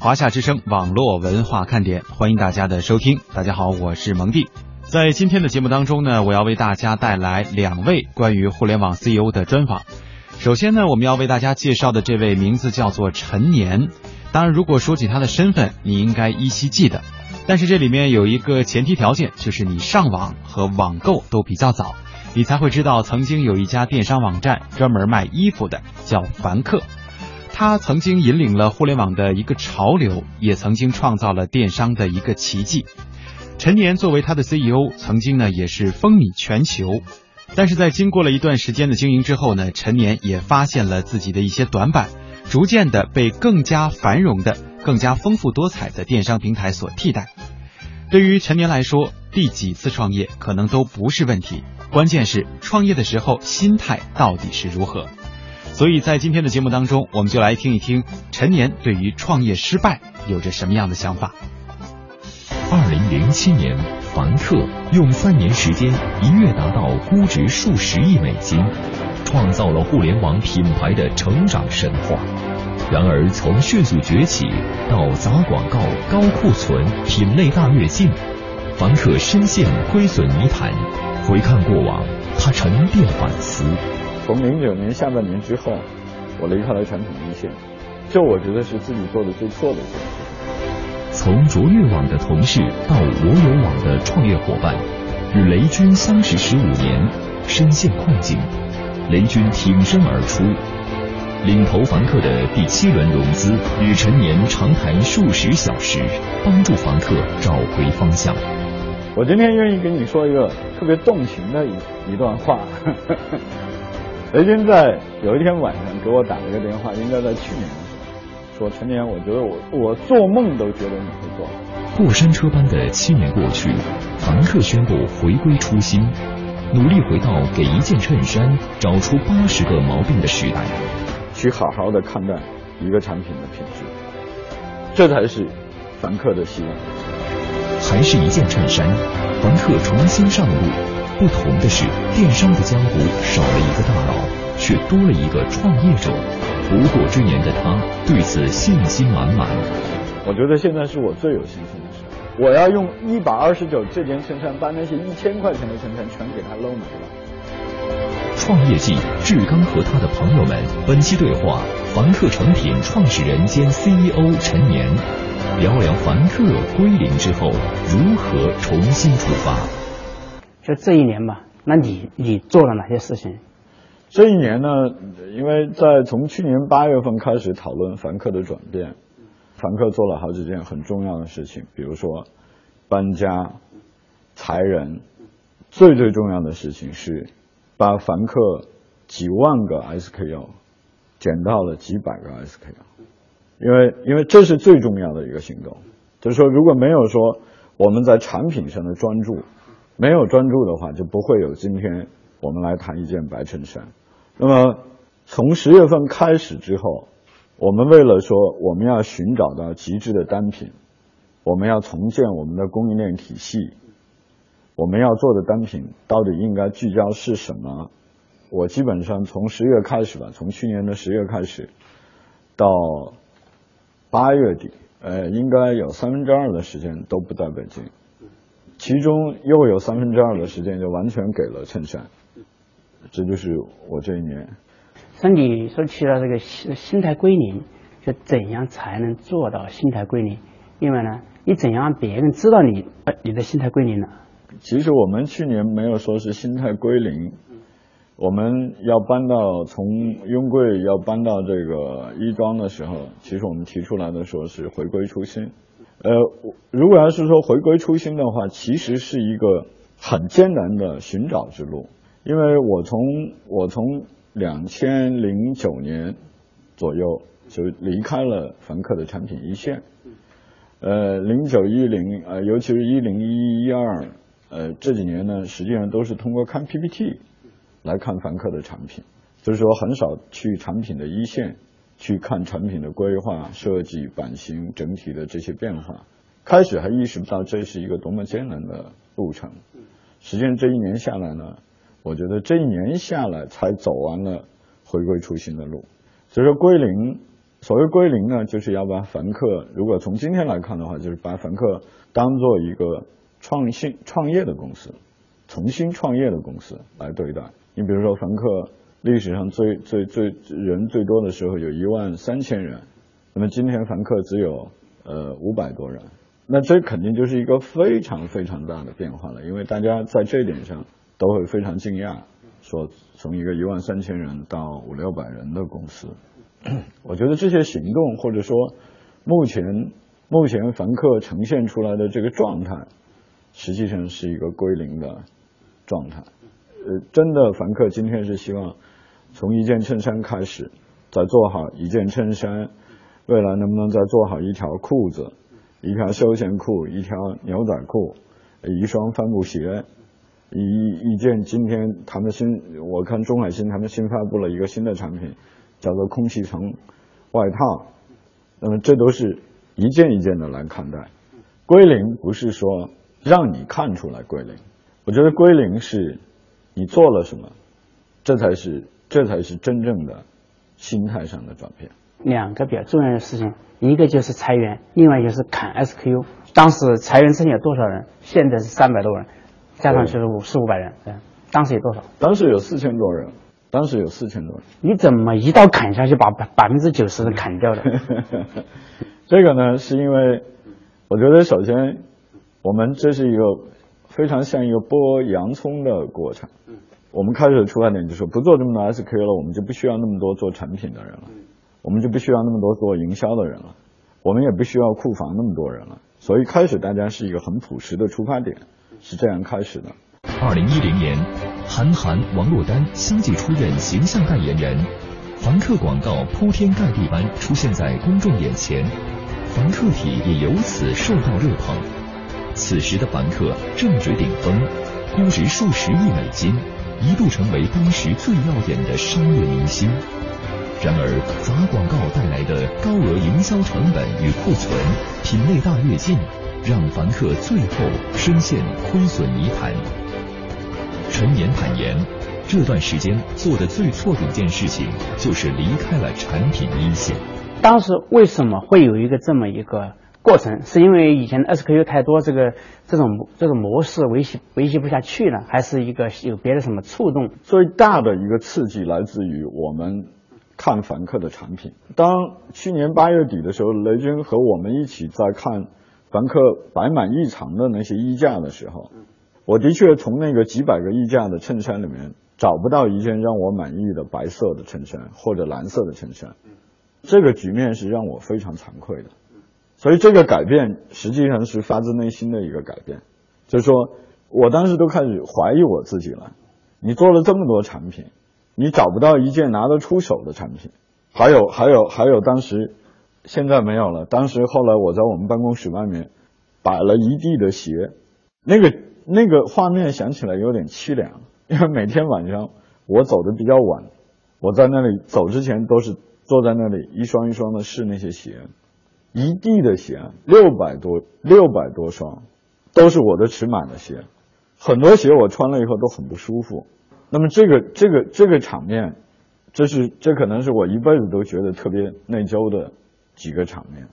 华夏之声网络文化看点，欢迎大家的收听。大家好，我是蒙蒂。在今天的节目当中呢，我要为大家带来两位关于互联网 CEO 的专访。首先呢，我们要为大家介绍的这位名字叫做陈年。当然，如果说起他的身份，你应该依稀记得。但是这里面有一个前提条件，就是你上网和网购都比较早，你才会知道曾经有一家电商网站专门卖衣服的，叫凡客。他曾经引领了互联网的一个潮流，也曾经创造了电商的一个奇迹。陈年作为他的 CEO，曾经呢也是风靡全球。但是在经过了一段时间的经营之后呢，陈年也发现了自己的一些短板，逐渐的被更加繁荣的、更加丰富多彩的电商平台所替代。对于陈年来说，第几次创业可能都不是问题，关键是创业的时候心态到底是如何。所以在今天的节目当中，我们就来听一听陈年对于创业失败有着什么样的想法。二零零七年，凡客用三年时间一跃达到估值数十亿美金，创造了互联网品牌的成长神话。然而，从迅速崛起到砸广告、高库存、品类大跃进，凡客深陷亏损泥潭。回看过往，他沉淀反思。从零九年下半年之后，我离开了传统一线，这我觉得是自己做的最错的一件事。从卓越网的同事到我有网的创业伙伴，与雷军相识十五年，深陷困境，雷军挺身而出，领投房客的第七轮融资，与陈年长谈数十小时，帮助房客找回方向。我今天愿意跟你说一个特别动情的一一段话。雷军在有一天晚上给我打了个电话，应该在去年的时候，说陈年，我觉得我我做梦都觉得你会做。过山车般的七年过去，凡客宣布回归初心，努力回到给一件衬衫找出八十个毛病的时代，去好好的看待一个产品的品质，这才是凡客的希望。还是一件衬衫，凡客重新上路。不同的是，电商的江湖少了一个大佬，却多了一个创业者。不惑之年的他对此信心满满。我觉得现在是我最有信心的时候。我要用一百二十九这件衬衫，把那些一千块钱的衬衫全给他搂没了。创业季，志刚和他的朋友们，本期对话凡客诚品创始人兼 CEO 陈年，聊聊凡客归零之后如何重新出发。就这一年吧，那你你做了哪些事情？这一年呢，因为在从去年八月份开始讨论凡客的转变，凡客做了好几件很重要的事情，比如说搬家、裁人，最最重要的事情是把凡客几万个 SKU 减到了几百个 SKU，因为因为这是最重要的一个行动，就是说如果没有说我们在产品上的专注。没有专注的话，就不会有今天我们来谈一件白衬衫。那么从十月份开始之后，我们为了说我们要寻找到极致的单品，我们要重建我们的供应链体系，我们要做的单品到底应该聚焦是什么？我基本上从十月开始吧，从去年的十月开始到八月底，呃，应该有三分之二的时间都不在北京。其中又有三分之二的时间就完全给了衬衫，这就是我这一年。那你说起了这个心心态归零，就怎样才能做到心态归零？另外呢，你怎样让别人知道你你的心态归零呢？其实我们去年没有说是心态归零，我们要搬到从雍贵要搬到这个亦庄的时候，其实我们提出来的说是回归初心。呃，如果要是说回归初心的话，其实是一个很艰难的寻找之路。因为我从我从两千零九年左右就离开了凡客的产品一线，呃，零九一零呃，尤其是一零一一二，呃，这几年呢，实际上都是通过看 PPT 来看凡客的产品，就是说很少去产品的一线。去看产品的规划、设计、版型整体的这些变化，开始还意识不到这是一个多么艰难的路程。实际上这一年下来呢，我觉得这一年下来才走完了回归初心的路。所以说归零，所谓归零呢，就是要把凡客，如果从今天来看的话，就是把凡客当做一个创新创业的公司，重新创业的公司来对待。你比如说，凡客历史上最最最人最多的时候有一万三千人，那么今天凡客只有呃五百多人，那这肯定就是一个非常非常大的变化了，因为大家在这一点上都会非常惊讶，说从一个一万三千人到五六百人的公司。我觉得这些行动，或者说目前目前凡客呈现出来的这个状态，实际上是一个归零的状态。呃，真的凡客今天是希望从一件衬衫开始，再做好一件衬衫，未来能不能再做好一条裤子、一条休闲裤、一条牛仔裤、一双帆布鞋、一一件今天他们新，我看中海新他们新发布了一个新的产品。叫做空气层外套，那么这都是一件一件的来看待。归零不是说让你看出来归零，我觉得归零是你做了什么，这才是这才是真正的心态上的转变。两个比较重要的事情，一个就是裁员，另外就是砍 SKU。当时裁员之前有多少人？现在是三百多人，加上就是五四五百人。对，当时有多少？当时有四千多人。当时有四千多人，你怎么一刀砍下去把百百分之九十的砍掉了？这个呢，是因为我觉得首先我们这是一个非常像一个剥洋葱的过程。我们开始的出发点就是不做这么多 SKU 了，我们就不需要那么多做产品的人了，我们就不需要那么多做营销的人了，我们也不需要库房那么多人了。所以开始大家是一个很朴实的出发点，是这样开始的。二零一零年，韩寒、王珞丹相继出任形象代言人，凡客广告铺天盖地般出现在公众眼前，凡客体也由此受到热捧。此时的凡客正值顶峰，估值数十亿美金，一度成为当时最耀眼的商业明星。然而，砸广告带来的高额营销成本与库存、品类大跃进，让凡客最后深陷亏损泥潭。陈年坦言，这段时间做的最错的一件事情就是离开了产品一线。当时为什么会有一个这么一个过程？是因为以前的 SKU 太多，这个这种这种模式维系维系不下去了，还是一个有别的什么触动？最大的一个刺激来自于我们看凡客的产品。当去年八月底的时候，雷军和我们一起在看凡客摆满一场的那些衣架的时候。我的确从那个几百个衣架的衬衫里面找不到一件让我满意的白色的衬衫或者蓝色的衬衫，这个局面是让我非常惭愧的。所以这个改变实际上是发自内心的一个改变，就是说我当时都开始怀疑我自己了。你做了这么多产品，你找不到一件拿得出手的产品，还有还有还有，当时现在没有了。当时后来我在我们办公室外面摆了一地的鞋，那个。那个画面想起来有点凄凉，因为每天晚上我走的比较晚，我在那里走之前都是坐在那里一双一双的试那些鞋，一地的鞋，六百多六百多双，都是我的尺码的鞋，很多鞋我穿了以后都很不舒服。那么这个这个这个场面，这是这可能是我一辈子都觉得特别内疚的几个场面，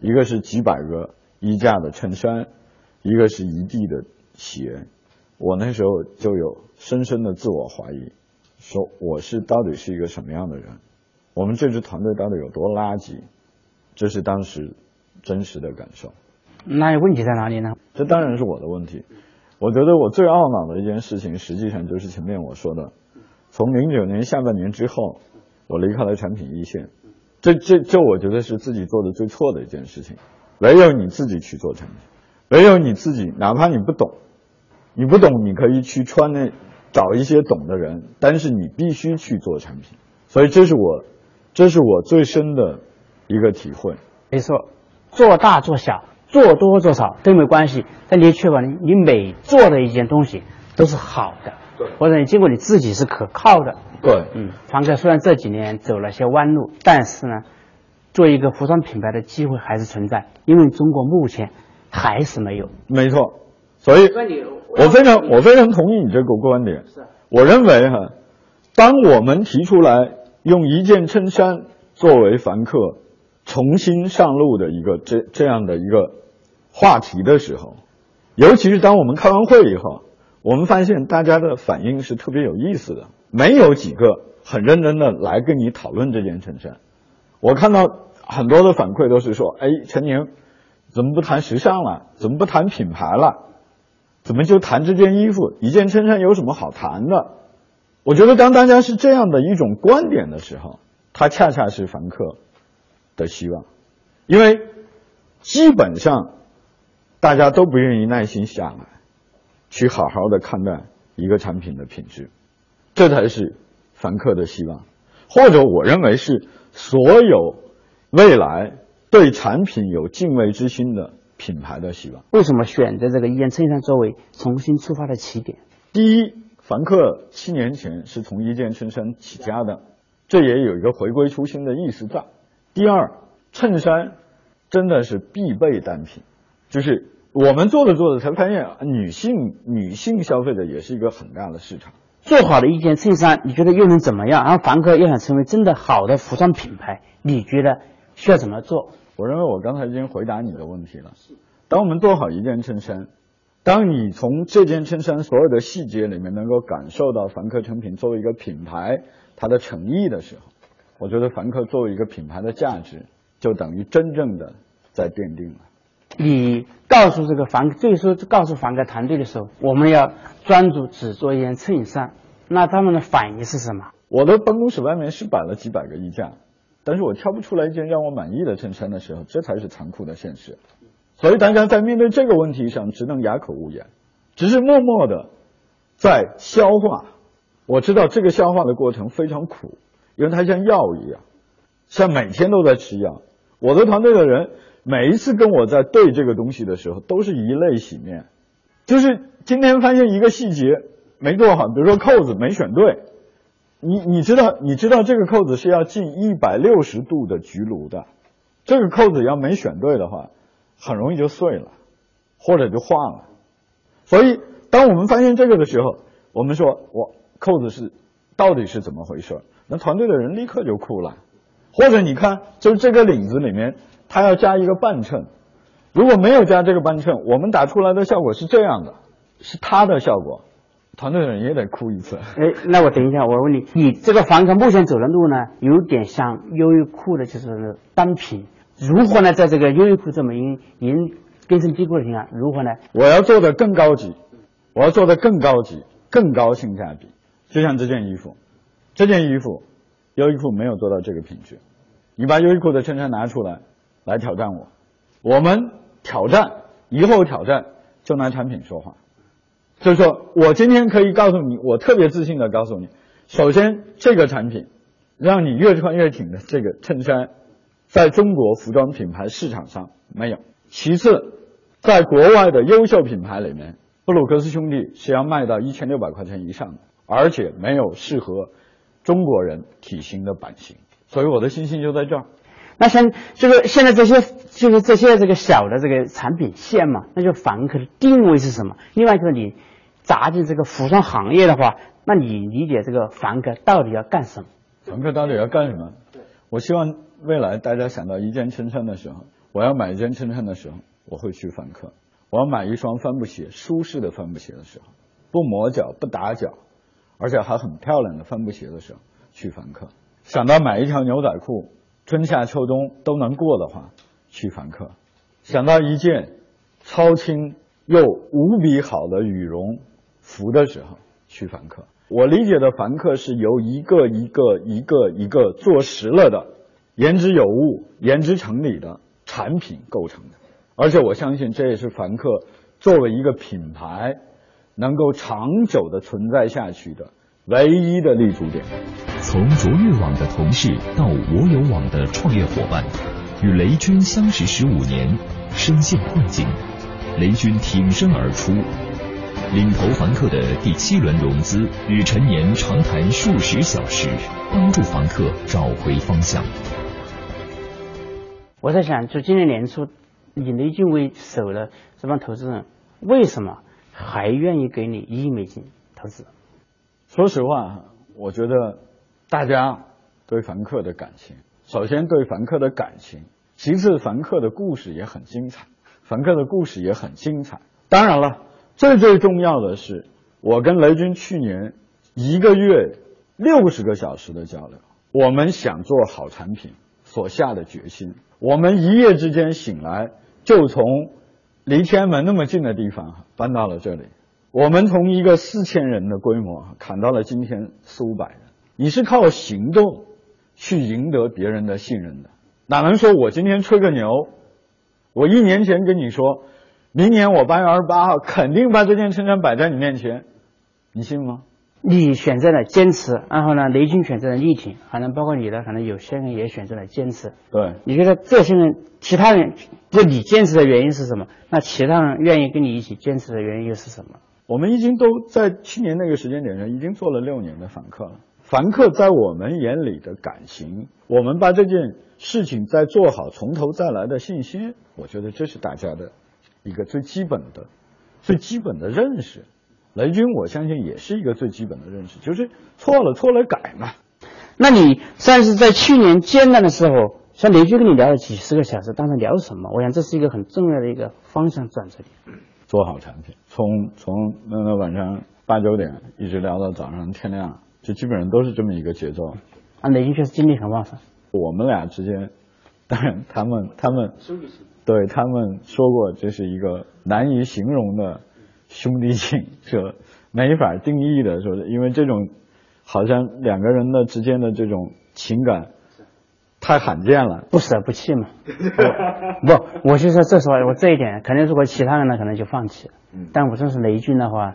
一个是几百个衣架的衬衫，一个是一地的。鞋，我那时候就有深深的自我怀疑，说我是到底是一个什么样的人？我们这支团队到底有多垃圾？这是当时真实的感受。那问题在哪里呢？这当然是我的问题。我觉得我最懊恼的一件事情，实际上就是前面我说的，从零九年下半年之后，我离开了产品一线。这这这，我觉得是自己做的最错的一件事情。唯有你自己去做产品，唯有你自己，哪怕你不懂。你不懂，你可以去穿那找一些懂的人，但是你必须去做产品。所以这是我，这是我最深的一个体会。没错，做大做小，做多做少都没关系，但你确保你你每做的一件东西都是好的，对，或者你经过你自己是可靠的。对，嗯，凡客虽然这几年走了些弯路，但是呢，做一个服装品牌的机会还是存在，因为中国目前还是没有。没错，所以。我非常我非常同意你这个观点。是，我认为哈，当我们提出来用一件衬衫作为凡客重新上路的一个这这样的一个话题的时候，尤其是当我们开完会以后，我们发现大家的反应是特别有意思的，没有几个很认真的来跟你讨论这件衬衫。我看到很多的反馈都是说，哎，陈宁怎么不谈时尚了？怎么不谈品牌了？怎么就谈这件衣服？一件衬衫有什么好谈的？我觉得当大家是这样的一种观点的时候，它恰恰是凡客的希望，因为基本上大家都不愿意耐心下来，去好好的看待一个产品的品质，这才是凡客的希望，或者我认为是所有未来对产品有敬畏之心的。品牌的希望，为什么选择这个一件衬衫作为重新出发的起点？第一，凡客七年前是从一件衬衫起家的，这也有一个回归初心的意思在。第二，衬衫真的是必备单品，就是我们做着做着才发现，女性女性消费者也是一个很大的市场。做好的一件衬衫，你觉得又能怎么样？然后凡客要想成为真的好的服装品牌，你觉得需要怎么做？我认为我刚才已经回答你的问题了。当我们做好一件衬衫，当你从这件衬衫所有的细节里面能够感受到凡客诚品作为一个品牌它的诚意的时候，我觉得凡客作为一个品牌的价值就等于真正的在奠定了。你告诉这个凡，最初告诉凡客团队的时候，我们要专注只做一件衬衫，那他们的反应是什么？我的办公室外面是摆了几百个衣架。但是我挑不出来一件让我满意的衬衫的时候，这才是残酷的现实。所以大家在面对这个问题上，只能哑口无言，只是默默的在消化。我知道这个消化的过程非常苦，因为它像药一样，像每天都在吃药。我的团队的人每一次跟我在对这个东西的时候，都是以泪洗面。就是今天发现一个细节没做好，比如说扣子没选对。你你知道你知道这个扣子是要进一百六十度的焗炉的，这个扣子要没选对的话，很容易就碎了，或者就化了。所以当我们发现这个的时候，我们说我扣子是到底是怎么回事？那团队的人立刻就哭了。或者你看，就是这个领子里面，它要加一个半衬，如果没有加这个半衬，我们打出来的效果是这样的，是它的效果。团队的人也得哭一次。哎，那我等一下，我问你，你这个房客目前走的路呢，有点像优衣库的，就是单品。如何呢？在这个优衣库这么营营根深蒂固的情况下，如何呢？我要做的更高级，我要做的更高级，更高性价比。就像这件衣服，这件衣服，优衣库没有做到这个品质。你把优衣库的衬衫拿出来，来挑战我。我们挑战，以后挑战就拿产品说话。就是说我今天可以告诉你，我特别自信的告诉你，首先这个产品让你越穿越挺的这个衬衫，在中国服装品牌市场上没有。其次，在国外的优秀品牌里面，布鲁克斯兄弟是要卖到一千六百块钱以上的，而且没有适合中国人体型的版型。所以我的信心就在这儿。那像这个现在这些就是这些这个小的这个产品线嘛，那就凡客的定位是什么？另外就是你。砸进这个服装行业的话，那你理解这个凡客到底要干什么？凡客到底要干什么？我希望未来大家想到一件衬衫的时候，我要买一件衬衫的时候，我会去凡客；我要买一双帆布鞋，舒适的帆布鞋的时候，不磨脚、不打脚，而且还很漂亮的帆布鞋的时候，去凡客；想到买一条牛仔裤，春夏秋冬都能过的话，去凡客；想到一件超轻又无比好的羽绒。服的时候去凡客，我理解的凡客是由一个一个一个一个做实了的、言之有物、言之成理的产品构成的，而且我相信这也是凡客作为一个品牌能够长久的存在下去的唯一的立足点。从卓越网的同事到我有网的创业伙伴，与雷军相识十五年，深陷困境，雷军挺身而出。领投房客的第七轮融资，与陈年长谈数十小时，帮助房客找回方向。我在想，就今年年初，以雷军为首的这帮投资人，为什么还愿意给你一亿美金投资？说实话，我觉得大家对凡客的感情，首先对凡客的感情其次，凡客的故事也很精彩，凡客的故事也很精彩。当然了，最最重要的是，我跟雷军去年一个月六十个小时的交流，我们想做好产品所下的决心。我们一夜之间醒来，就从离天安门那么近的地方搬到了这里。我们从一个四千人的规模砍到了今天四五百人。你是靠行动去赢得别人的信任的，哪能说我今天吹个牛？我一年前跟你说，明年我八月二十八号肯定把这件衬衫摆在你面前，你信吗？你选择了坚持，然后呢，雷军选择了力挺，可能包括你的，可能有些人也选择了坚持。对，你觉得这些人，其他人就你坚持的原因是什么？那其他人愿意跟你一起坚持的原因又是什么？我们已经都在去年那个时间点上已经做了六年的凡客了。凡客在我们眼里的感情，我们把这件事情再做好，从头再来的信心，我觉得这是大家的一个最基本的、最基本的认识。雷军，我相信也是一个最基本的认识，就是错了错了改嘛。那你算是在去年艰难的时候，像雷军跟你聊了几十个小时，当时聊什么？我想这是一个很重要的一个方向转折点。做好产品，从从那个晚上八九点一直聊到早上天亮。就基本上都是这么一个节奏，啊，雷军确实精力很旺盛。我们俩之间，当然他们他们对他们说过，这是一个难以形容的兄弟情，是没法定义的，说是因为这种好像两个人的之间的这种情感太罕见了，不舍不弃嘛。不，我就说这时候我这一点，肯定如果其他人呢，可能就放弃了。但我真是雷军的话。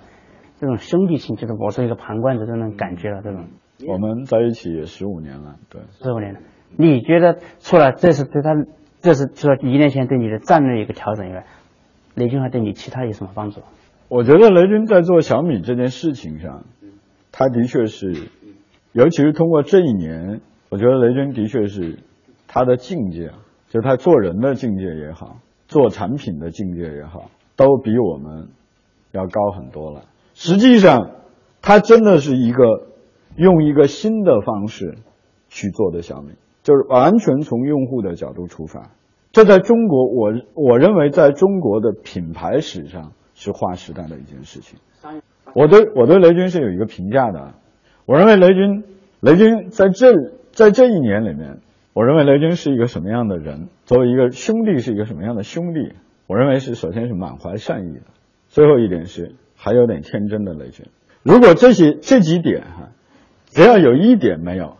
这种兄弟情，就是我是一个旁观者，这种感觉了。这种我们在一起也十五年了，对，十五年了。你觉得除了这是对他，这是除了一年前对你的战略一个调整以外，雷军还对你其他有什么帮助？我觉得雷军在做小米这件事情上，他的确是，尤其是通过这一年，我觉得雷军的确是他的境界，就他做人的境界也好，做产品的境界也好，都比我们要高很多了。实际上，他真的是一个用一个新的方式去做的小米，就是完全从用户的角度出发。这在中国，我我认为在中国的品牌史上是划时代的一件事情。我对我对雷军是有一个评价的，我认为雷军雷军在这在这一年里面，我认为雷军是一个什么样的人？作为一个兄弟是一个什么样的兄弟？我认为是首先是满怀善意的，最后一点是。还有点天真的雷军，如果这些这几点哈，只要有一点没有，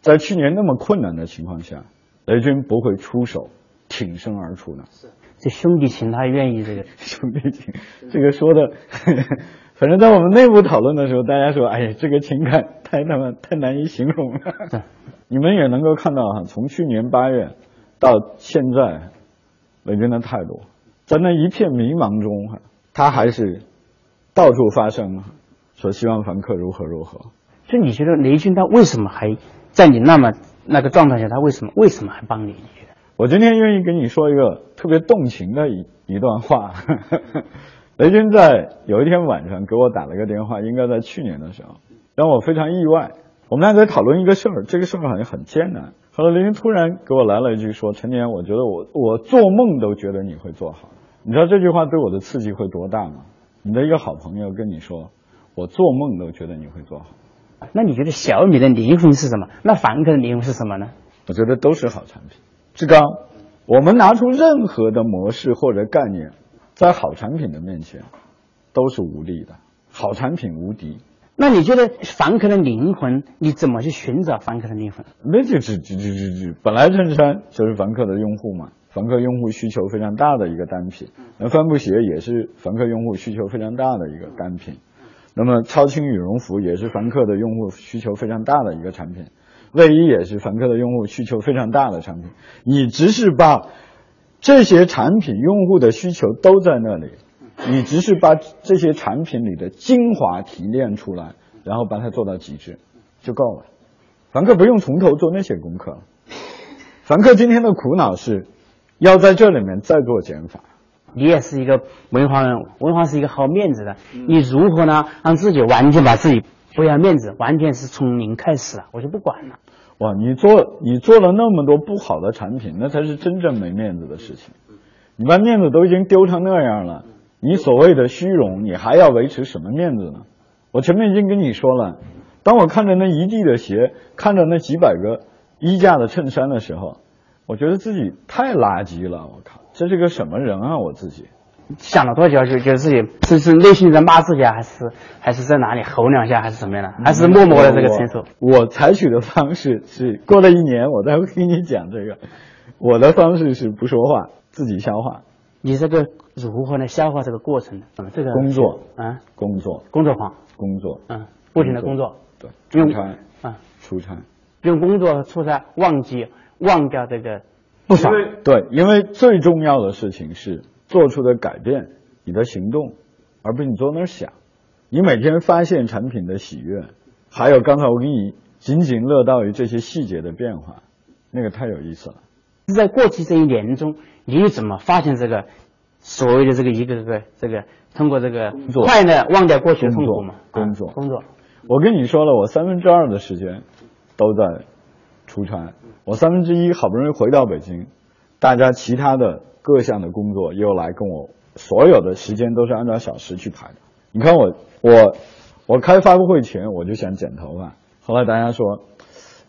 在去年那么困难的情况下，雷军不会出手挺身而出的。是，这兄弟情他愿意这个 兄弟情，这个说的，反正在我们内部讨论的时候，大家说，哎呀，这个情感太他妈太难以形容了。你们也能够看到哈，从去年八月到现在，雷军的态度，在那一片迷茫中哈，他还是。到处发声，说希望凡客如何如何。就你觉得雷军他为什么还在你那么那个状态下，他为什么为什么还帮你？我今天愿意跟你说一个特别动情的一一段话。雷军在有一天晚上给我打了个电话，应该在去年的时候，让我非常意外。我们俩在讨论一个事儿，这个事儿好像很艰难。后来雷军突然给我来了一句说：“陈年，我觉得我我做梦都觉得你会做好。”你知道这句话对我的刺激会多大吗？你的一个好朋友跟你说，我做梦都觉得你会做好。那你觉得小米的灵魂是什么？那凡客的灵魂是什么呢？我觉得都是好产品。志刚，我们拿出任何的模式或者概念，在好产品的面前都是无力的。好产品无敌。那你觉得凡客的灵魂，你怎么去寻找凡客的灵魂？那就就就就就本来衬衫就是凡客的用户嘛。凡客用户需求非常大的一个单品，那帆布鞋也是凡客用户需求非常大的一个单品，那么超轻羽绒服也是凡客的用户需求非常大的一个产品，卫衣也是凡客的用户需求非常大的产品。你只是把这些产品用户的需求都在那里，你只是把这些产品里的精华提炼出来，然后把它做到极致就够了。凡客不用从头做那些功课，凡客今天的苦恼是。要在这里面再做减法，你也是一个文化人，文化是一个好面子的，你如何呢？让自己完全把自己不要面子，完全是从零开始啊？我就不管了。哇，你做你做了那么多不好的产品，那才是真正没面子的事情。你把面子都已经丢成那样了，你所谓的虚荣，你还要维持什么面子呢？我前面已经跟你说了，当我看着那一地的鞋，看着那几百个衣架的衬衫的时候，我觉得自己太垃圾了。我靠，这是个什么人啊！我自己想了多久就觉得自己是是内心在骂自己啊，还是还是在哪里吼两下，还是怎么样的？还是默默的这个承受？我采取的方式是过了一年，我再会跟你讲这个。我的方式是不说话，自己消化。你这个如何来消化这个过程呢？嗯，这个工作啊，工作，工作狂，工作，嗯，不停的工作，对，用出差，啊，出差，用工作出差忘记忘掉这个不爽。对，因为最重要的事情是做出的改变，你的行动，而不是你坐那儿想。你每天发现产品的喜悦，还有刚才我给你仅仅乐道于这些细节的变化，那个太有意思了。在过去这一年中，你怎么发现这个所谓的这个一个个这个通过这个快乐忘掉过去的痛苦嘛？工作啊工作，我跟你说了，我三分之二的时间都在出差，我三分之一好不容易回到北京，大家其他的各项的工作又来跟我，所有的时间都是按照小时去排的。你看我我我开发布会前我就想剪头发，后来大家说，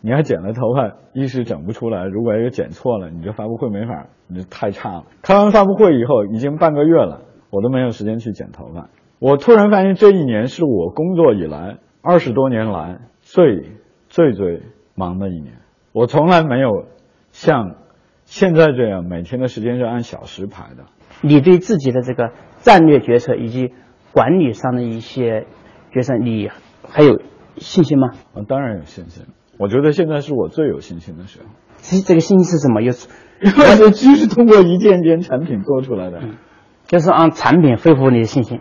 你要剪了头发，一时整不出来，如果又剪错了，你这发布会没法，你这太差了。开完发布会以后，已经半个月了，我都没有时间去剪头发。我突然发现这一年是我工作以来二十多年来最最最忙的一年。我从来没有像现在这样每天的时间是按小时排的。你对自己的这个战略决策以及管理上的一些决策，你还有信心吗？我当然有信心，我觉得现在是我最有信心的时候。其实这个信心是什么？又是完全就是通过一件件产品做出来的。就是按产品恢复你的信心。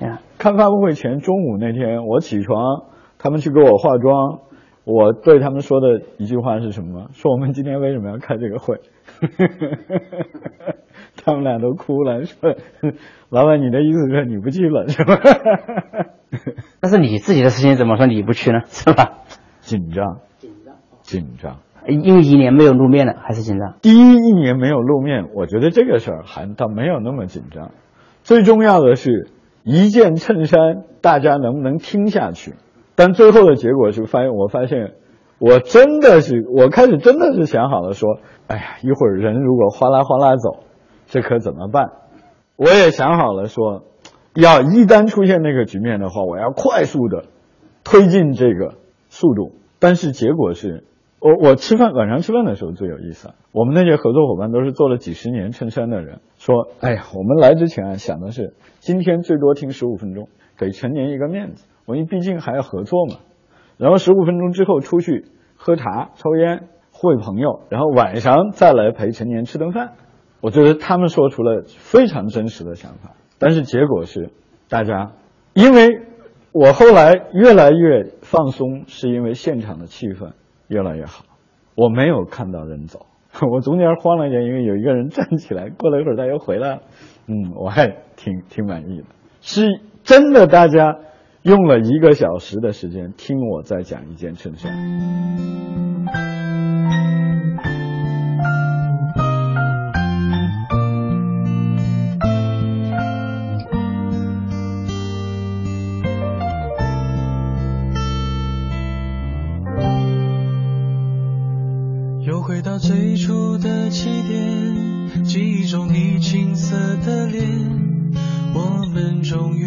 啊，看发布会前中午那天，我起床，他们去给我化妆，我对他们说的一句话是什么？说我们今天为什么要开这个会？他们俩都哭了，说 老板，你的意思是你不去了是吧？但是你自己的事情怎么说你不去呢？是吧？紧张，紧张。因为一年没有露面了，还是紧张。第一一年没有露面，我觉得这个事儿还倒没有那么紧张。最重要的是，一件衬衫大家能不能听下去？但最后的结果是发现，我发现我真的是，我开始真的是想好了说，哎呀，一会儿人如果哗啦哗啦走，这可怎么办？我也想好了说，要一旦出现那个局面的话，我要快速的推进这个速度。但是结果是。我我吃饭晚上吃饭的时候最有意思，啊我们那些合作伙伴都是做了几十年衬衫的人，说，哎呀，我们来之前啊想的是今天最多听十五分钟，给陈年一个面子，我们毕竟还要合作嘛。然后十五分钟之后出去喝茶、抽烟、会朋友，然后晚上再来陪陈年吃顿饭。我觉得他们说出了非常真实的想法，但是结果是大家，因为我后来越来越放松，是因为现场的气氛。越来越好，我没有看到人走，我中间慌了一下，因为有一个人站起来，过了一会儿他又回来了，嗯，我还挺挺满意的，是真的，大家用了一个小时的时间听我再讲一件衬衫。又回到最初的起点，记忆中你青涩的脸，我们终于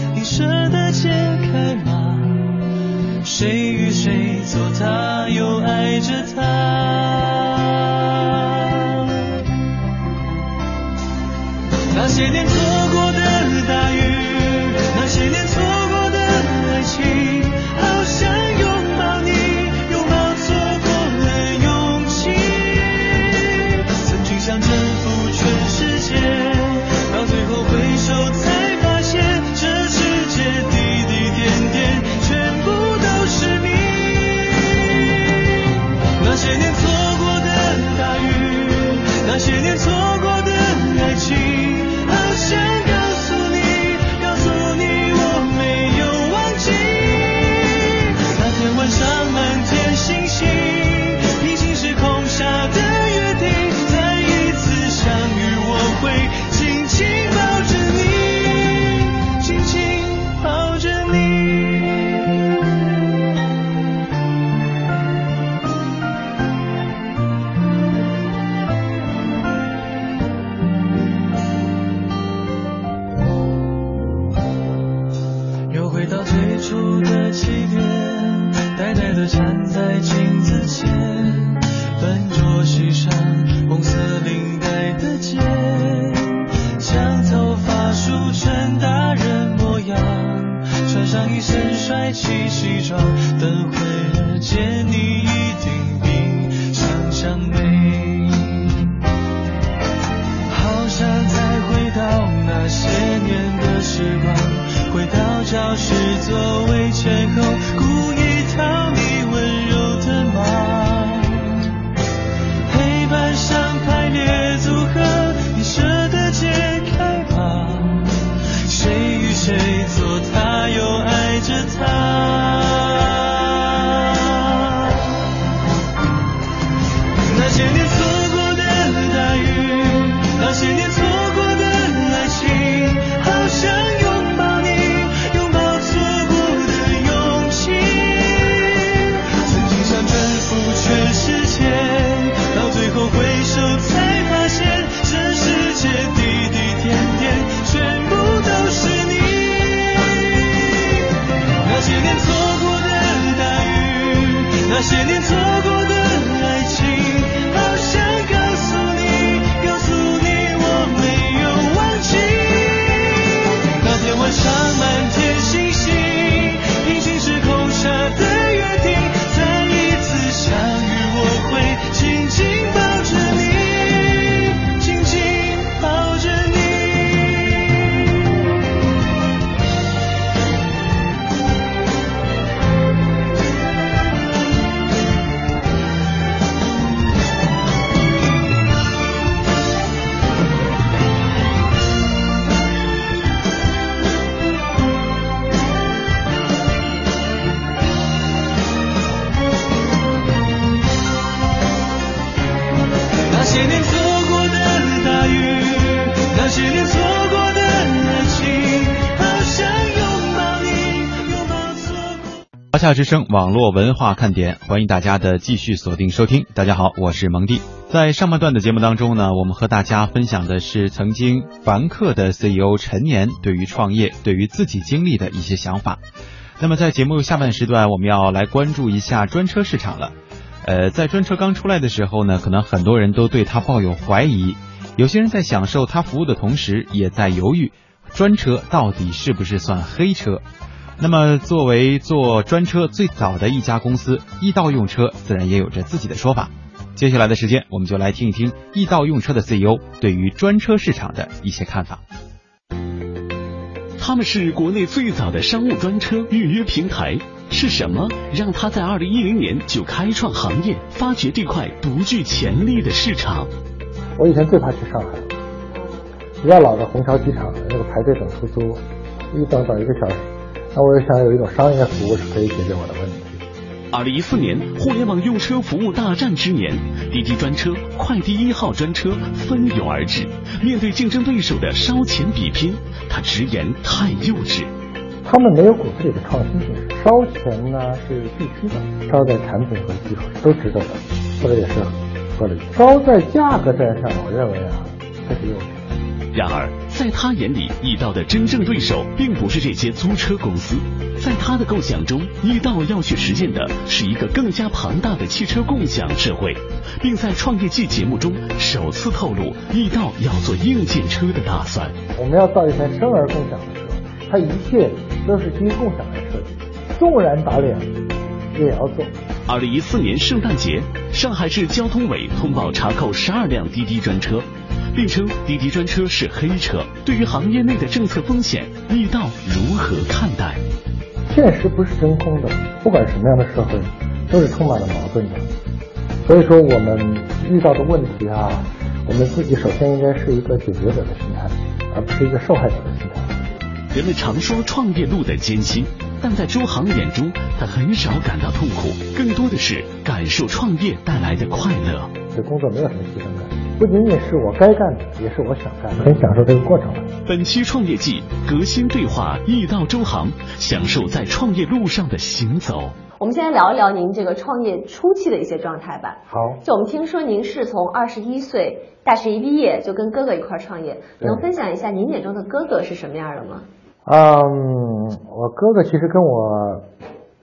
舍得解开吗？谁与谁做他，又爱着他？那些年错过是做夏之声网络文化看点，欢迎大家的继续锁定收听。大家好，我是蒙蒂。在上半段的节目当中呢，我们和大家分享的是曾经凡客的 CEO 陈年对于创业、对于自己经历的一些想法。那么在节目下半时段，我们要来关注一下专车市场了。呃，在专车刚出来的时候呢，可能很多人都对它抱有怀疑，有些人在享受它服务的同时，也在犹豫专车到底是不是算黑车。那么，作为做专车最早的一家公司，易到用车自然也有着自己的说法。接下来的时间，我们就来听一听易到用车的 CEO 对于专车市场的一些看法。他们是国内最早的商务专车预约平台。是什么让他在二零一零年就开创行业，发掘这块独具潜力的市场？我以前最怕去上海，比较老的虹桥机场那个排队等出租，一等等一个小时。那我就想有一种商业服务是可以解决我的问题。二零一四年，互联网用车服务大战之年，滴滴专车、快递一号专车蜂拥而至。面对竞争对手的烧钱比拼，他直言太幼稚。他们没有骨子里的创新性，烧钱呢是必须的，烧在产品和技术都值得的，或者也是合理。烧在价格战上，我认为啊，它是优势。然而，在他眼里，易道的真正对手并不是这些租车公司。在他的构想中，易道要去实现的是一个更加庞大的汽车共享社会，并在创业季节目中首次透露，易道要做硬件车的打算。我们要造一台生而共享的车，它一切都是基于共享来设计，纵然打脸也要做。二零一四年圣诞节，上海市交通委通报查扣十二辆滴滴专车。并称滴滴专车是黑车。对于行业内的政策风险，易道如何看待？现实不是真空的，不管什么样的社会，都是充满了矛盾的。所以说，我们遇到的问题啊，我们自己首先应该是一个解决者的心态，而不是一个受害者的心态。人们常说创业路的艰辛，但在周航眼中，他很少感到痛苦，更多的是感受创业带来的快乐。对工作没有什么牺牲感。不仅仅是我该干的，也是我想干的，很享受这个过程。本期创业季，革新对话易道周航，享受在创业路上的行走。我们先来聊一聊您这个创业初期的一些状态吧。好，就我们听说您是从二十一岁大学一毕业就跟哥哥一块创业，能分享一下您眼中的哥哥是什么样的吗？嗯，我哥哥其实跟我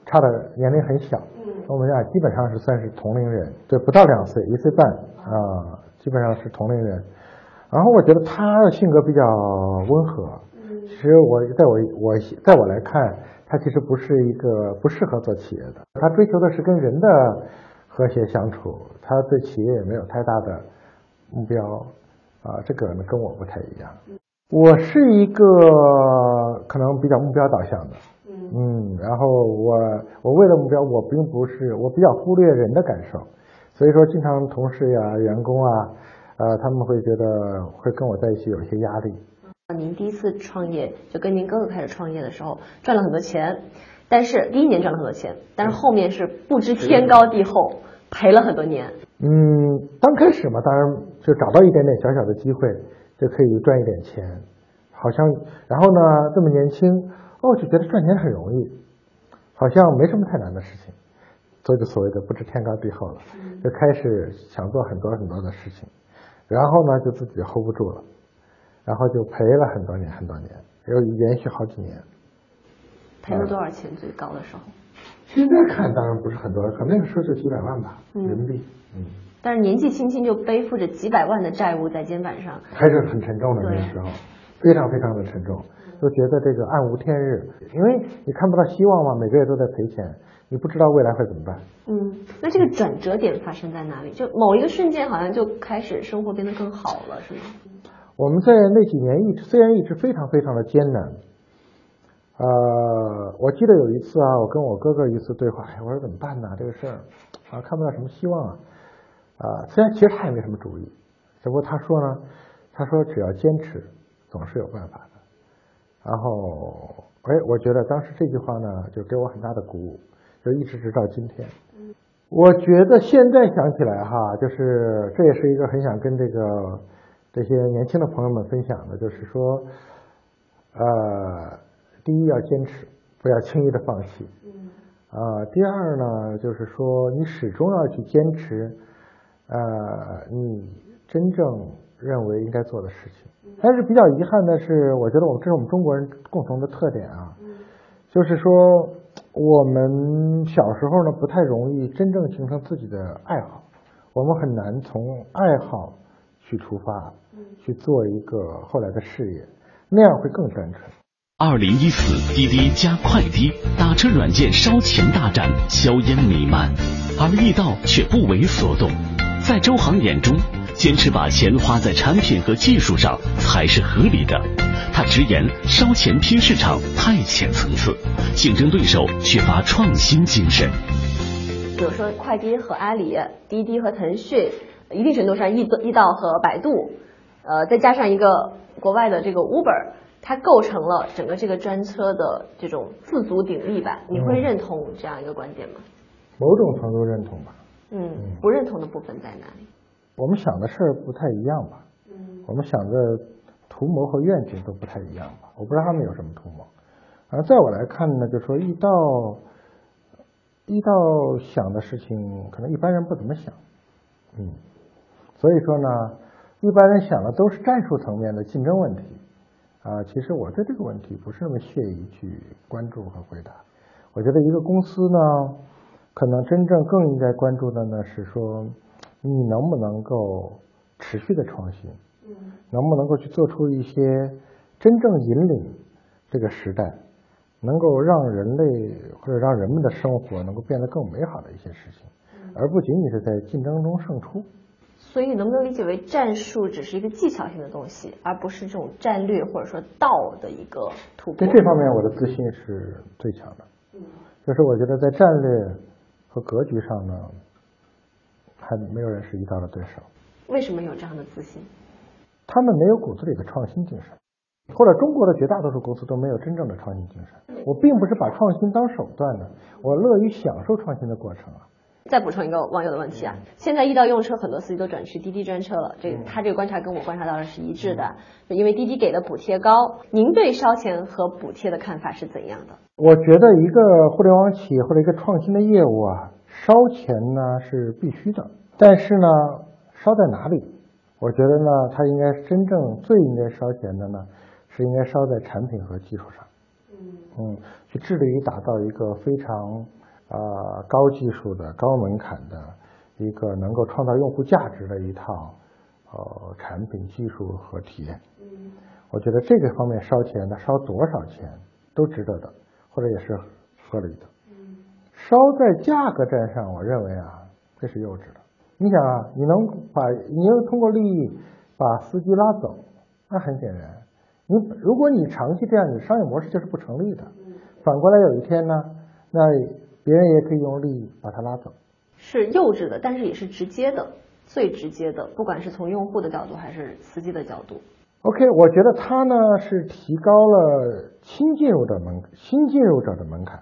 差的年龄很小，嗯我们俩基本上是算是同龄人，对，不到两岁，一岁半啊。基本上是同龄人，然后我觉得他的性格比较温和。其实我在我我在我来看，他其实不是一个不适合做企业的。他追求的是跟人的和谐相处，他对企业也没有太大的目标。啊，这个呢跟我不太一样。我是一个可能比较目标导向的。嗯，然后我我为了目标，我并不是我比较忽略人的感受。所以说，经常同事呀、员工啊，呃，他们会觉得会跟我在一起有一些压力。您第一次创业就跟您哥哥开始创业的时候赚了很多钱，但是第一年赚了很多钱，但是后面是不知天高地厚，赔了很多年。嗯，刚开始嘛，当然就找到一点点小小的机会，就可以赚一点钱，好像，然后呢，这么年轻，哦，就觉得赚钱很容易，好像没什么太难的事情。所以就所谓的不知天高地厚了，就开始想做很多很多的事情，然后呢就自己 hold 不住了，然后就赔了很多年很多年，又延续好几年。赔了多少钱？最高的时候？现在看当然不是很多，可那个时候就几百万吧，人民币。嗯。但是年纪轻轻就背负着几百万的债务在肩膀上，还是很沉重的那个时候，非常非常的沉重，就觉得这个暗无天日，因为你看不到希望嘛，每个月都在赔钱。你不知道未来会怎么办？嗯，那这个转折点发生在哪里？就某一个瞬间，好像就开始生活变得更好了，是吗？我们在那几年一直虽然一直非常非常的艰难，呃，我记得有一次啊，我跟我哥哥一次对话，哎，我说怎么办呢？这个事儿啊，看不到什么希望啊，啊，虽然其实他也没什么主意，只不过他说呢，他说只要坚持，总是有办法的。然后，哎，我觉得当时这句话呢，就给我很大的鼓舞。就一直直到今天，我觉得现在想起来哈，就是这也是一个很想跟这个这些年轻的朋友们分享的，就是说，呃，第一要坚持，不要轻易的放弃，啊，第二呢，就是说你始终要去坚持，呃，你真正认为应该做的事情。但是比较遗憾的是，我觉得我们这是我们中国人共同的特点啊，就是说。我们小时候呢，不太容易真正形成自己的爱好，我们很难从爱好去出发，去做一个后来的事业，那样会更单纯。二零一四，滴滴加快滴打车软件烧钱大战，硝烟弥漫，而易道却不为所动。在周航眼中，坚持把钱花在产品和技术上才是合理的。他直言，烧钱拼市场太浅层次，竞争对手缺乏创新精神。比如说，快滴和阿里、滴滴和腾讯，一定程度上易易到和百度，呃，再加上一个国外的这个 Uber，它构成了整个这个专车的这种自足鼎立吧？你会认同这样一个观点吗？某种程度认同吧。嗯，不认同的部分在哪里？我们想的事儿不太一样吧？嗯，我们想的。图谋和愿景都不太一样吧？我不知道他们有什么图谋。而在我来看呢，就说易道，易道想的事情可能一般人不怎么想。嗯，所以说呢，一般人想的都是战术层面的竞争问题，啊，其实我对这个问题不是那么屑于去关注和回答。我觉得一个公司呢，可能真正更应该关注的呢是说，你能不能够持续的创新，嗯能不能够去做出一些真正引领这个时代，能够让人类或者让人们的生活能够变得更美好的一些事情，而不仅仅是在竞争中胜出。所以能不能理解为战术只是一个技巧性的东西，而不是这种战略或者说道的一个突破？在这方面，我的自信是最强的。嗯就是我觉得在战略和格局上呢，还没有人是一刀的对手。为什么有这样的自信？他们没有骨子里的创新精神，或者中国的绝大多数公司都没有真正的创新精神。我并不是把创新当手段的，我乐于享受创新的过程啊。再补充一个网友的问题啊，现在易到用车很多司机都转去滴滴专车了，这他这个观察跟我观察到的是一致的，因为滴滴给的补贴高。您对烧钱和补贴的看法是怎样的？我觉得一个互联网企业或者一个创新的业务啊，烧钱呢是必须的，但是呢，烧在哪里？我觉得呢，它应该真正最应该烧钱的呢，是应该烧在产品和技术上。嗯嗯，去致力于打造一个非常。啊，高技术的、高门槛的一个能够创造用户价值的一套呃产品技术和体验。嗯，我觉得这个方面烧钱的，烧多少钱都值得的，或者也是合理的。嗯，烧在价格战上，我认为啊，这是幼稚的。你想啊，你能把你要通过利益把司机拉走，那很显然，你如果你长期这样，你商业模式就是不成立的。反过来有一天呢，那。别人也可以用利益把他拉走，是幼稚的，但是也是直接的，最直接的，不管是从用户的角度还是司机的角度。OK，我觉得它呢是提高了新进入者门新进入者的门槛，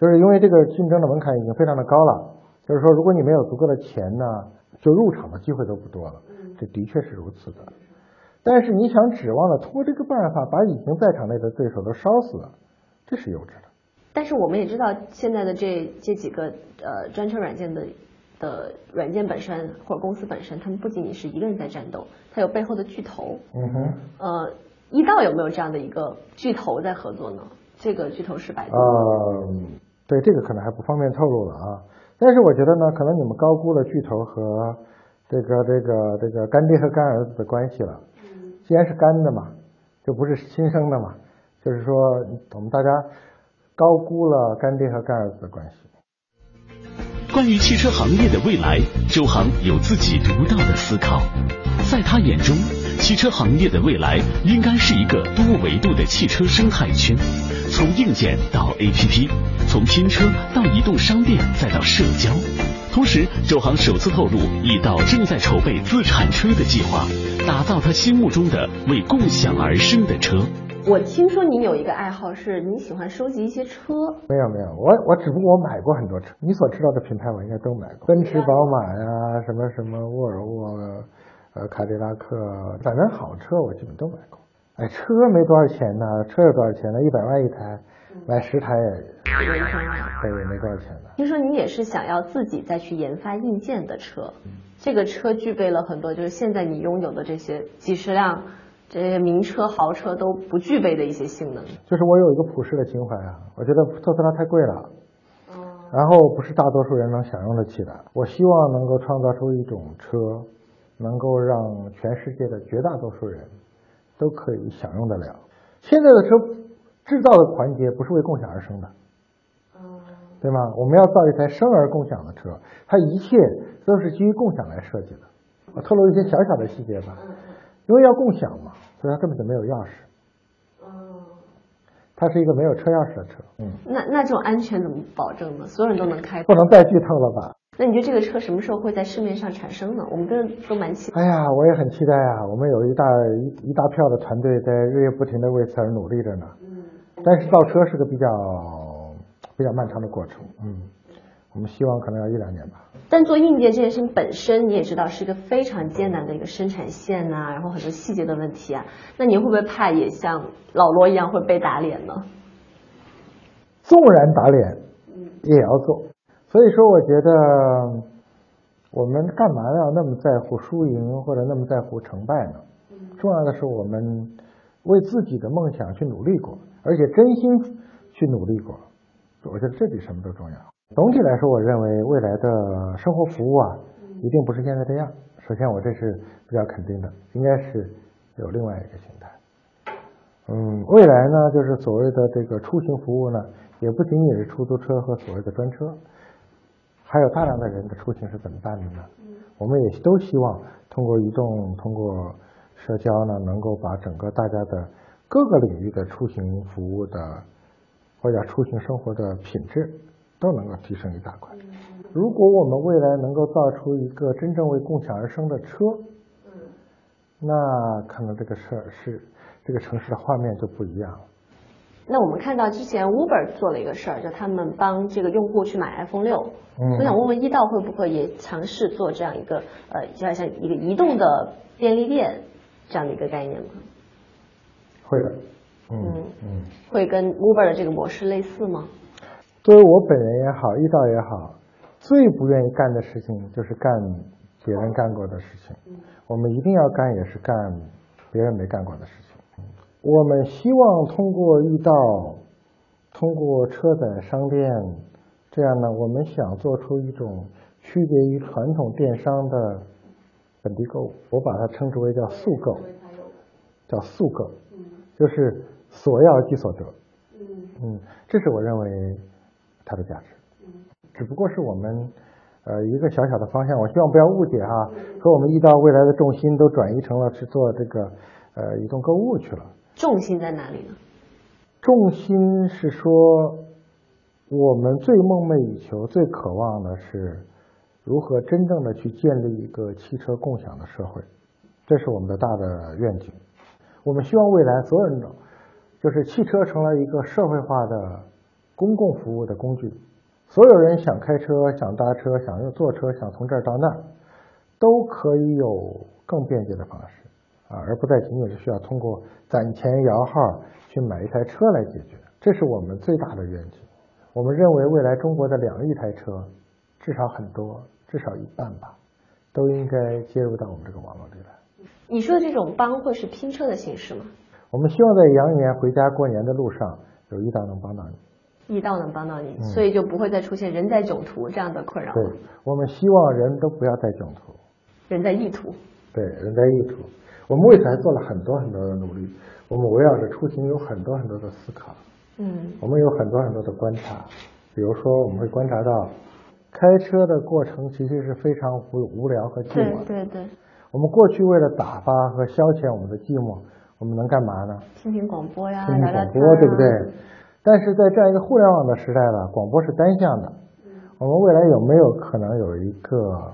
就是因为这个竞争的门槛已经非常的高了，就是说如果你没有足够的钱呢，就入场的机会都不多了，这的确是如此的。但是你想指望的通过这个办法把已经在场内的对手都烧死，这是幼稚的。但是我们也知道，现在的这这几个呃专车软件的的软件本身或者公司本身，他们不仅仅是一个人在战斗，它有背后的巨头。嗯哼。呃，易道有没有这样的一个巨头在合作呢？这个巨头是百度。呃，对，这个可能还不方便透露了啊。但是我觉得呢，可能你们高估了巨头和这个这个这个干爹和干儿子的关系了。嗯。既然是干的嘛，就不是亲生的嘛，就是说我们大家。高估了干爹和干儿子的关系。关于汽车行业的未来，周航有自己独到的思考。在他眼中，汽车行业的未来应该是一个多维度的汽车生态圈，从硬件到 APP，从拼车到移动商店再到社交。同时，周航首次透露，易道正在筹备自产车的计划，打造他心目中的为共享而生的车。我听说您有一个爱好，是你喜欢收集一些车。没有没有，我我只不过我买过很多车，你所知道的品牌我应该都买过，奔驰、宝马呀，什么什么沃尔沃，呃，凯迪拉克，反正好车我基本都买过。哎，车没多少钱呢，车有多少钱呢？一百万一台，买十台也，对，也没多少钱呢。听说你也是想要自己再去研发硬件的车，这个车具备了很多，就是现在你拥有的这些几十辆。这些名车豪车都不具备的一些性能，就是我有一个普世的情怀啊，我觉得特斯拉太贵了，然后不是大多数人能享用得起的。我希望能够创造出一种车，能够让全世界的绝大多数人都可以享用得了。现在的车制造的环节不是为共享而生的，对吗？我们要造一台生而共享的车，它一切都是基于共享来设计的。我透露一些小小的细节吧。因为要共享嘛，所以它根本就没有钥匙。嗯。它是一个没有车钥匙的车。嗯。那那这种安全怎么保证呢？所有人都能开？不能再剧透了吧？那你觉得这个车什么时候会在市面上产生呢？我们都都蛮期待。哎呀，我也很期待啊！我们有一大一一大票的团队在日夜不停的为此而努力着呢。嗯。但是造车是个比较比较漫长的过程。嗯。我们希望可能要一两年吧。但做硬件这件事情本身，你也知道是一个非常艰难的一个生产线呐，然后很多细节的问题啊。那你会不会怕也像老罗一样会被打脸呢？纵然打脸，也要做。所以说，我觉得我们干嘛要那么在乎输赢或者那么在乎成败呢？重要的是我们为自己的梦想去努力过，而且真心去努力过。我觉得这比什么都重要。总体来说，我认为未来的生活服务啊，一定不是现在这样。首先，我这是比较肯定的，应该是有另外一个形态。嗯，未来呢，就是所谓的这个出行服务呢，也不仅仅是出租车和所谓的专车，还有大量的人的出行是怎么办的呢？我们也都希望通过移动、通过社交呢，能够把整个大家的各个领域的出行服务的或者出行生活的品质都能够提升一大块。如果我们未来能够造出一个真正为共享而生的车，那可能这个事儿是这个城市的画面就不一样了。那我们看到之前 Uber 做了一个事儿，就他们帮这个用户去买 iPhone 六。嗯我想问问易道会不会也尝试做这样一个呃，就像像一个移动的便利店这样的一个概念吗？会的，嗯嗯嗯。会跟 Uber 的这个模式类似吗？作为我本人也好，易道也好，最不愿意干的事情就是干别人干过的事情。我们一定要干，也是干别人没干过的事情。我们希望通过易到，通过车载商店，这样呢，我们想做出一种区别于传统电商的本地购物，我把它称之为叫速购，叫速购，就是所要即所得。嗯，这是我认为它的价值。只不过是我们呃一个小小的方向，我希望不要误解哈，和我们易到未来的重心都转移成了去做这个呃移动购物去了。重心在哪里呢？重心是说，我们最梦寐以求、最渴望的是如何真正的去建立一个汽车共享的社会，这是我们的大的愿景。我们希望未来所有人都，就是汽车成了一个社会化的公共服务的工具，所有人想开车、想搭车、想用坐车、想从这儿到那儿，都可以有更便捷的方式啊，而不再仅仅是需要通过攒钱摇号去买一台车来解决。这是我们最大的愿景。我们认为未来中国的两亿台车，至少很多，至少一半吧，都应该接入到我们这个网络里来。你说的这种帮会是拼车的形式吗？我们希望在羊年回家过年的路上，有一道能帮到你。一道能帮到你，嗯所以就不会再出现人在囧途这样的困扰对了。，我们希望人都不要再囧途，人在意图。对，人在意图。我们为此还做了很多很多的努力。我们围绕着出行有很多很多的思考，嗯我们有很多很多的观察。比如说，我们会观察到，开车的过程其实是非常无无聊和寂寞的。对对，我们过去为了打发和消遣我们的寂寞，我们能干嘛呢？听听广播呀，听听广播，对不对？但是在这样一个互联网的时代呢，广播是单向的。我们未来有没有可能有一个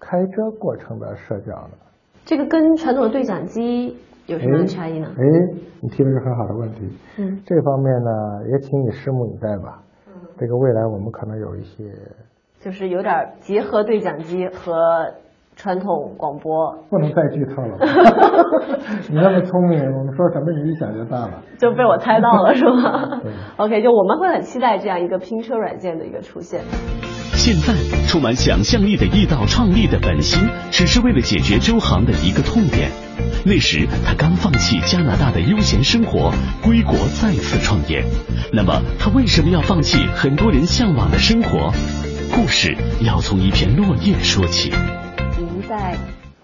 开车过程的社交呢？这个跟传统的对讲机有什么样的差异呢？哎，你提了一个很好的问题。嗯，这方面呢，也请你拭目以待吧。嗯这个未来我们可能有一些，就是有点结合对讲机和传统广播，不能再剧透了。你那么聪明，我们说什么你一想就大了。就被我猜到了是吗对？OK，就我们会很期待这样一个拼车软件的一个出现。现在充满想象力的易道创立的本心，只是为了解决周航的一个痛点。那时他刚放弃加拿大的悠闲生活，归国再次创业。那么他为什么要放弃很多人向往的生活？故事要从一片落叶说起。您在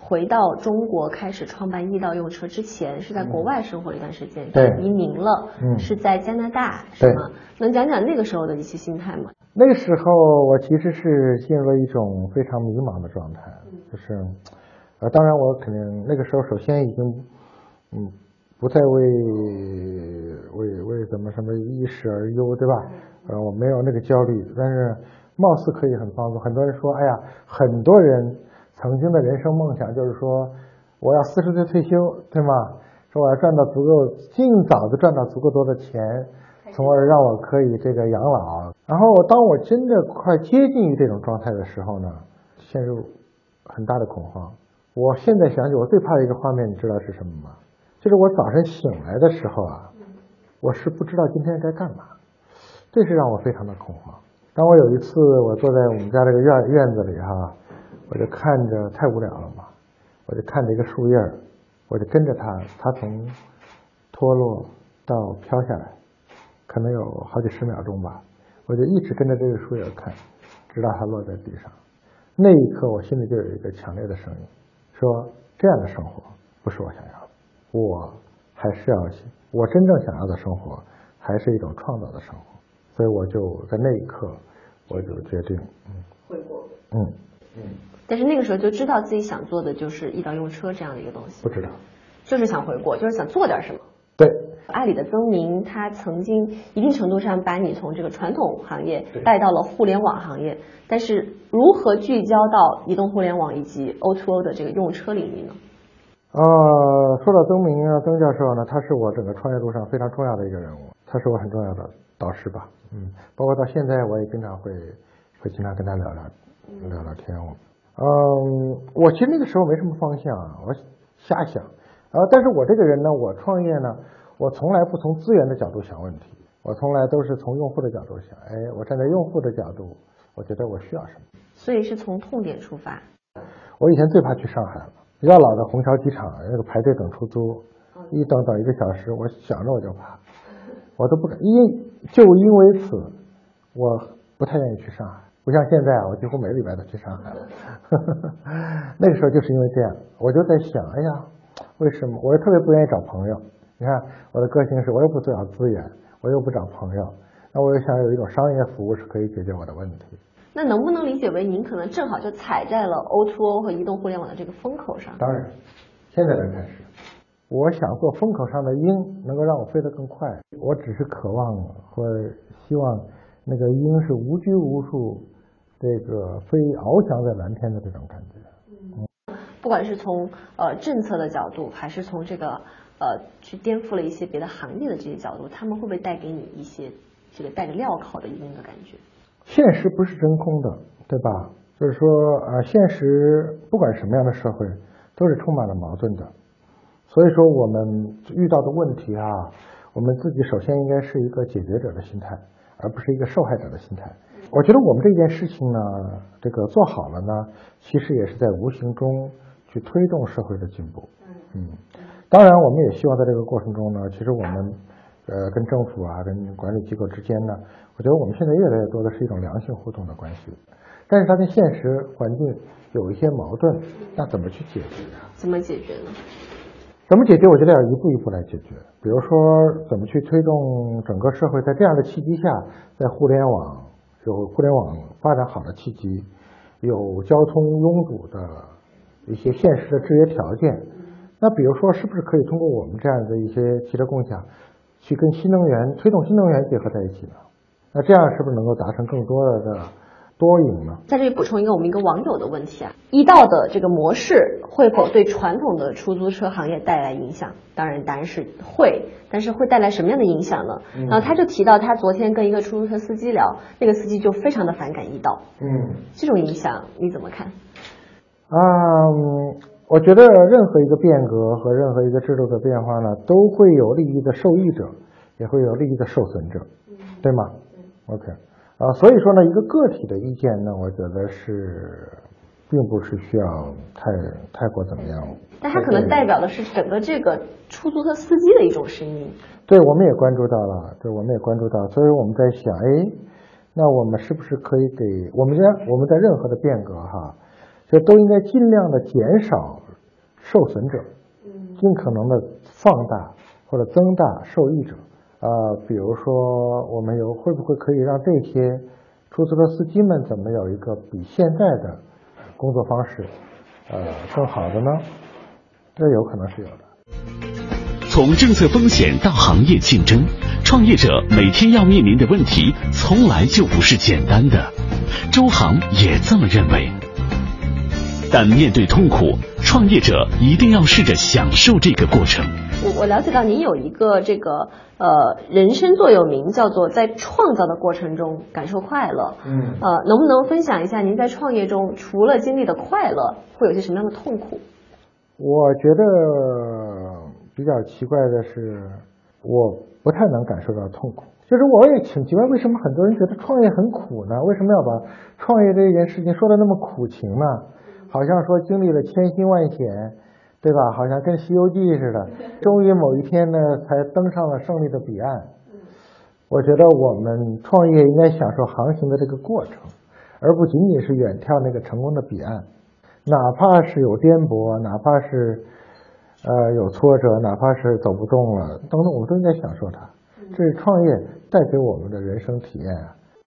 回到中国开始创办易到用车之前，是在国外生活了一段时间，对移民了，嗯是在加拿大，是吗？能讲讲那个时候的一些心态吗？那个时候，我其实是进入了一种非常迷茫的状态，就是，呃，当然我肯定那个时候首先已经，嗯，不再为为为怎么什么衣食而忧，对吧？呃，我没有那个焦虑，但是貌似可以很放松。很多人说，哎呀，很多人曾经的人生梦想就是说，我要四十岁退休，对吗？说我要赚到足够，尽早的赚到足够多的钱，从而让我可以这个养老。然后当我真的快接近于这种状态的时候呢，陷入很大的恐慌。我现在想起我最怕的一个画面，你知道是什么吗？就是我早晨醒来的时候啊，我是不知道今天该干嘛，这是让我非常的恐慌。当我有一次我坐在我们家这个院院子里哈，我就看着太无聊了嘛，我就看着一个树叶，我就跟着它，它从脱落到飘下来，可能有好几十秒钟吧，我就一直跟着这个树叶看，直到它落在地上。那一刻，我心里就有一个强烈的声音，说这样的生活不是我想要的，我还是要，我真正想要的生活还是一种创造的生活。所以我就在那一刻，我就决定，嗯，回国。嗯，但是那个时候就知道自己想做的就是医疗用车这样的一个东西，不知道，就是想回国，就是想做点什么。对，阿里的曾明，他曾经一定程度上把你从这个传统行业带到了互联网行业，但是如何聚焦到移动互联网以及 O2O 的这个用车领域呢？呃，说到曾明啊，曾教授呢，他是我整个创业路上非常重要的一个人物，他是我很重要的导师吧，嗯，包括到现在我也经常会会经常跟他聊聊聊聊天，我，嗯，我其实那个时候没什么方向啊，我瞎想，呃，但是我这个人呢，我创业呢，我从来不从资源的角度想问题，我从来都是从用户的角度想，哎，我站在用户的角度，我觉得我需要什么。所以是从痛点出发。我以前最怕去上海了，比较老的虹桥机场那个排队等出租，一等等一个小时，我想着我就怕，我都不敢，因就因为此，我不太愿意去上海。不像现在啊，我几乎每个礼拜都去上海了。那个时候就是因为这样，我就在想，哎呀，为什么我又特别不愿意找朋友？你看我的个性是，我又不找资源，我又不找朋友，那我又想有一种商业服务是可以解决我的问题。那能不能理解为您可能正好就踩在了 O2O 和移动互联网的这个风口上？当然，现在才开始。我想做风口上的鹰，能够让我飞得更快。我只是渴望或希望那个鹰是无拘无束，这个飞翱翔在蓝天的这种感觉。嗯不管是从呃政策的角度，还是从这个呃去颠覆了一些别的行业的这些角度，他们会不会带给你一些这个带着镣铐的一定的感觉？现实不是真空的，对吧？就是说，呃，现实不管什么样的社会，都是充满了矛盾的。所以说，我们遇到的问题啊，我们自己首先应该是一个解决者的心态，而不是一个受害者的心态。我觉得我们这件事情呢，这个做好了呢，其实也是在无形中去推动社会的进步。嗯，当然，我们也希望在这个过程中呢，其实我们呃跟政府啊、跟管理机构之间呢，我觉得我们现在越来越多的是一种良性互动的关系。但是它跟现实环境有一些矛盾，那怎么去解决啊？怎么解决呢？怎么解决？我觉得要一步一步来解决。比如说，怎么去推动整个社会在这样的契机下，在互联网有互联网发展好的契机，有交通拥堵的一些现实的制约条件。那比如说，是不是可以通过我们这样的一些汽车共享，去跟新能源推动新能源结合在一起呢？那这样是不是能够达成更多的的多赢呢？在这里补充一个我们一个网友的问题啊，易道的这个模式会否对传统的出租车行业带来影响？当然答案是会，但是会带来什么样的影响呢？然后他就提到他昨天跟一个出租车司机聊，那个司机就非常的反感易道，嗯。这种影响你怎么看？啊，嗯我觉得任何一个变革和任何一个制度的变化呢，都会有利益的受益者，也会有利益的受损者，对吗？OK，啊，所以说呢，一个个体的意见呢，我觉得是并不是需要太太过怎么样。但它可能代表的是整个这个出租车司机的一种声音。对，我们也关注到了，对，我们也关注到，所以我们在想，哎，那我们是不是可以给我们在我们在任何的变革哈，就都应该尽量的减少受损者，尽可能的放大或者增大受益者。呃，比如说我们有会不会可以让这些出租车司机们怎么有一个比现在的工作方式呃更好的呢？这有可能是有的。从政策风险到行业竞争，创业者每天要面临的问题从来就不是简单的。周航也这么认为。但面对痛苦，创业者一定要试着享受这个过程。我我了解到您有一个这个呃人生座右铭，叫做在创造的过程中感受快乐。嗯呃，能不能分享一下您在创业中除了经历的快乐，会有些什么样的痛苦？我觉得比较奇怪的是，我不太能感受到痛苦。就是我也挺奇怪，为什么很多人觉得创业很苦呢？为什么要把创业这件事情说的那么苦情呢？好像说经历了千辛万险，对吧？好像跟《西游记》似的，终于某一天呢，才登上了胜利的彼岸。我觉得我们创业应该享受航行的这个过程，而不仅仅是远眺那个成功的彼岸。哪怕是有颠簸，哪怕是呃有挫折，哪怕是走不动了等等，我们都应该享受它。这是创业带给我们的人生体验。